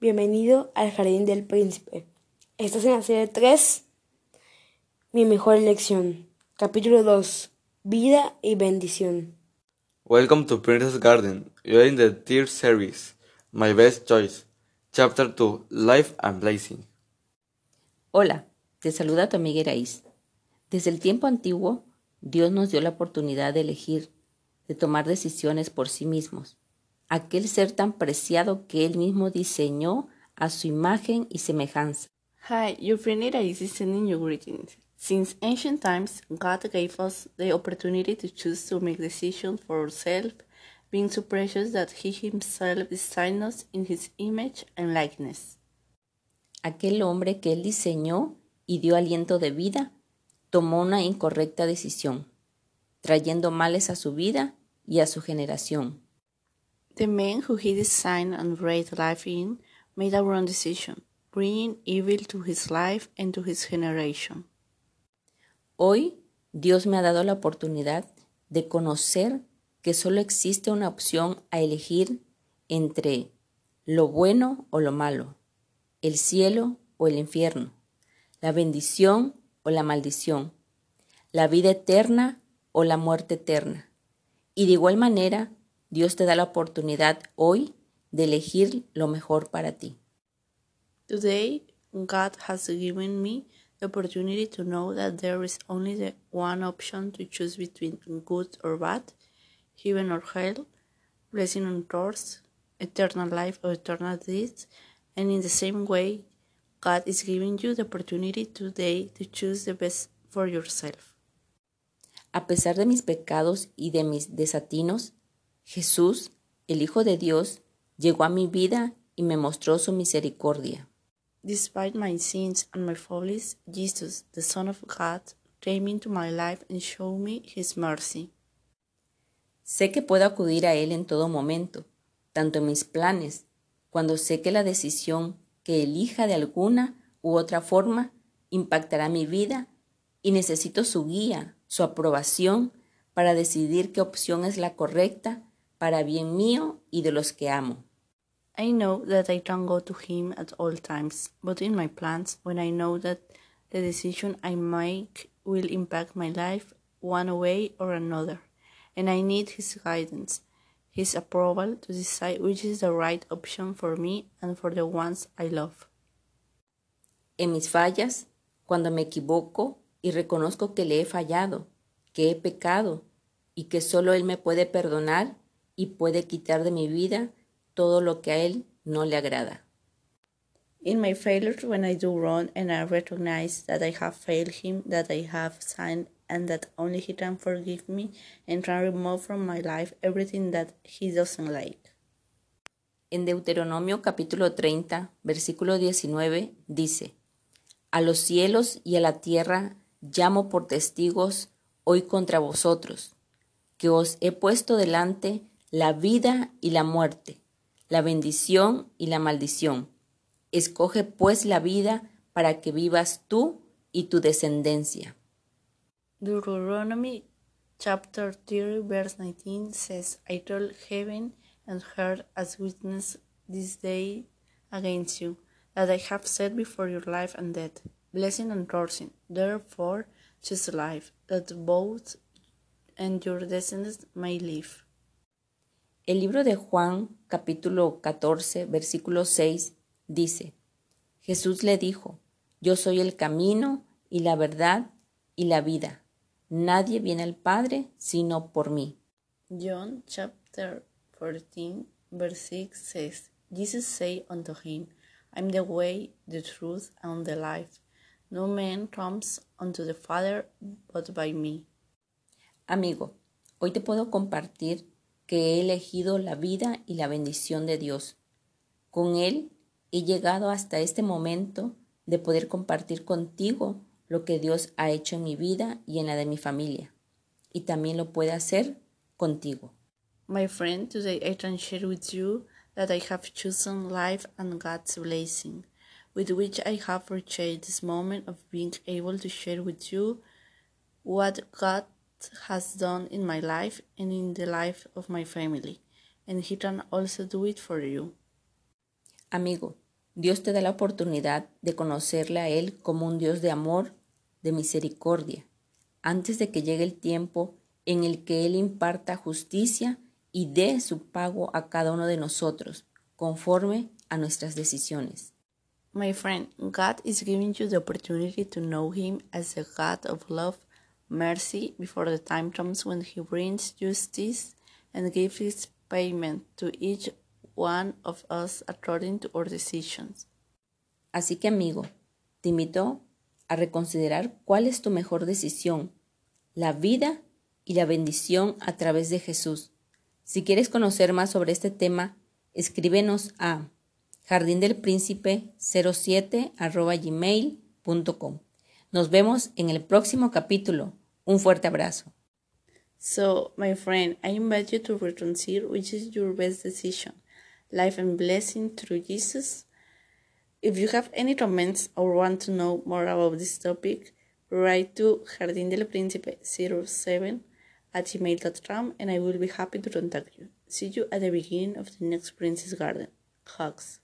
Bienvenido al Jardín del Príncipe. Estás en la serie 3, Mi mejor elección. Capítulo 2, Vida y bendición. Welcome to Princess Garden. You are in the third series, My Best Choice. Chapter 2, Life and Blessing. Hola, te saluda tu amiga Iraís. Desde el tiempo antiguo, Dios nos dio la oportunidad de elegir, de tomar decisiones por sí mismos aquel ser tan preciado que él mismo diseñó a su imagen y semejanza. Hi, your friend Ira is sending you greetings. Since ancient times, God gave us the opportunity to choose to make decisions for ourselves, being so precious that He Himself designed us in His image and likeness. Aquel hombre que él diseñó y dio aliento de vida, tomó una incorrecta decisión, trayendo males a su vida y a su generación. The man who he designed and breathed life in made a wrong decision, bringing evil to his life and to his generation. Hoy Dios me ha dado la oportunidad de conocer que solo existe una opción a elegir entre lo bueno o lo malo, el cielo o el infierno, la bendición o la maldición, la vida eterna o la muerte eterna. Y de igual manera, Dios te da la oportunidad hoy de elegir lo mejor para ti. Today, God has given me the opportunity to know that there is only the one option to choose between good or bad, heaven or hell, blessing or curse, eternal life or eternal death, and in the same way, God is giving you the opportunity today to choose the best for yourself. A pesar de mis pecados y de mis desatinos, Jesús, el Hijo de Dios, llegó a mi vida y me mostró su misericordia. Despite my sins and my follies, Jesus, the Son of God, came into my life and showed me his mercy. Sé que puedo acudir a Él en todo momento, tanto en mis planes, cuando sé que la decisión que elija de alguna u otra forma impactará mi vida y necesito su guía, su aprobación para decidir qué opción es la correcta para bien mío y de los que amo. I know that I don't go to Him at all times, but in my plans, when I know that the decision I make will impact my life one way or another, and I need His guidance, His approval to decide which is the right option for me and for the ones I love. En mis fallas, cuando me equivoco y reconozco que le he fallado, que he pecado y que solo Él me puede perdonar, y puede quitar de mi vida todo lo que a Él no le agrada. In my failures, when I do wrong and I recognize that I have failed Him, that I have sinned, and that only He can forgive me and can remove from my life everything that He doesn't like. En Deuteronomio capítulo 30, versículo 19 dice, A los cielos y a la tierra llamo por testigos hoy contra vosotros, que os he puesto delante la vida y la muerte, la bendición y la maldición. Escoge pues la vida para que vivas tú y tu descendencia. Deuteronomy chapter 30 verse 19 says, I told heaven and earth as witness this day against you, that I have set before your life and death, blessing and cursing. Therefore choose life, that both and your descendants may live. El libro de Juan capítulo 14 versículo 6 dice, Jesús le dijo, Yo soy el camino y la verdad y la vida. Nadie viene al Padre sino por mí. John chapter 14 verse 6 says, Jesus said unto him, I'm the way, the truth, and the life. No man comes unto the Father but by me. Amigo, hoy te puedo compartir que he elegido la vida y la bendición de Dios. Con Él he llegado hasta este momento de poder compartir contigo lo que Dios ha hecho en mi vida y en la de mi familia. Y también lo puede hacer contigo. My friend, today I can share with you that I have chosen life and God's blessing, with which I have reached this moment of being able to share with you what God has done in my life and in the life of my family, and He can also do it for you. Amigo, Dios te da la oportunidad de conocerle a Él como un Dios de amor, de misericordia, antes de que llegue el tiempo en el que Él imparta justicia y dé su pago a cada uno de nosotros, conforme a nuestras decisiones. My friend, God is giving you the opportunity to know Him as a God of love, mercy, before the time comes when He brings justice and gives His payment to each one of us according to our decisions. Así que amigo, te invito a reconsiderar cuál es tu mejor decisión, la vida y la bendición a través de Jesús. Si quieres conocer más sobre este tema, escríbenos a jardindelpríncipe07 gmail.com. Nos vemos en el próximo capítulo. Un fuerte abrazo. So, my friend, I invite you to reconsider which is your best decision, life and blessing through Jesus. If you have any comments or want to know more about this topic, write to jardindelpríncipe07 at gmail.com and I will be happy to contact you. See you at the beginning of the next Princess Garden. Hugs.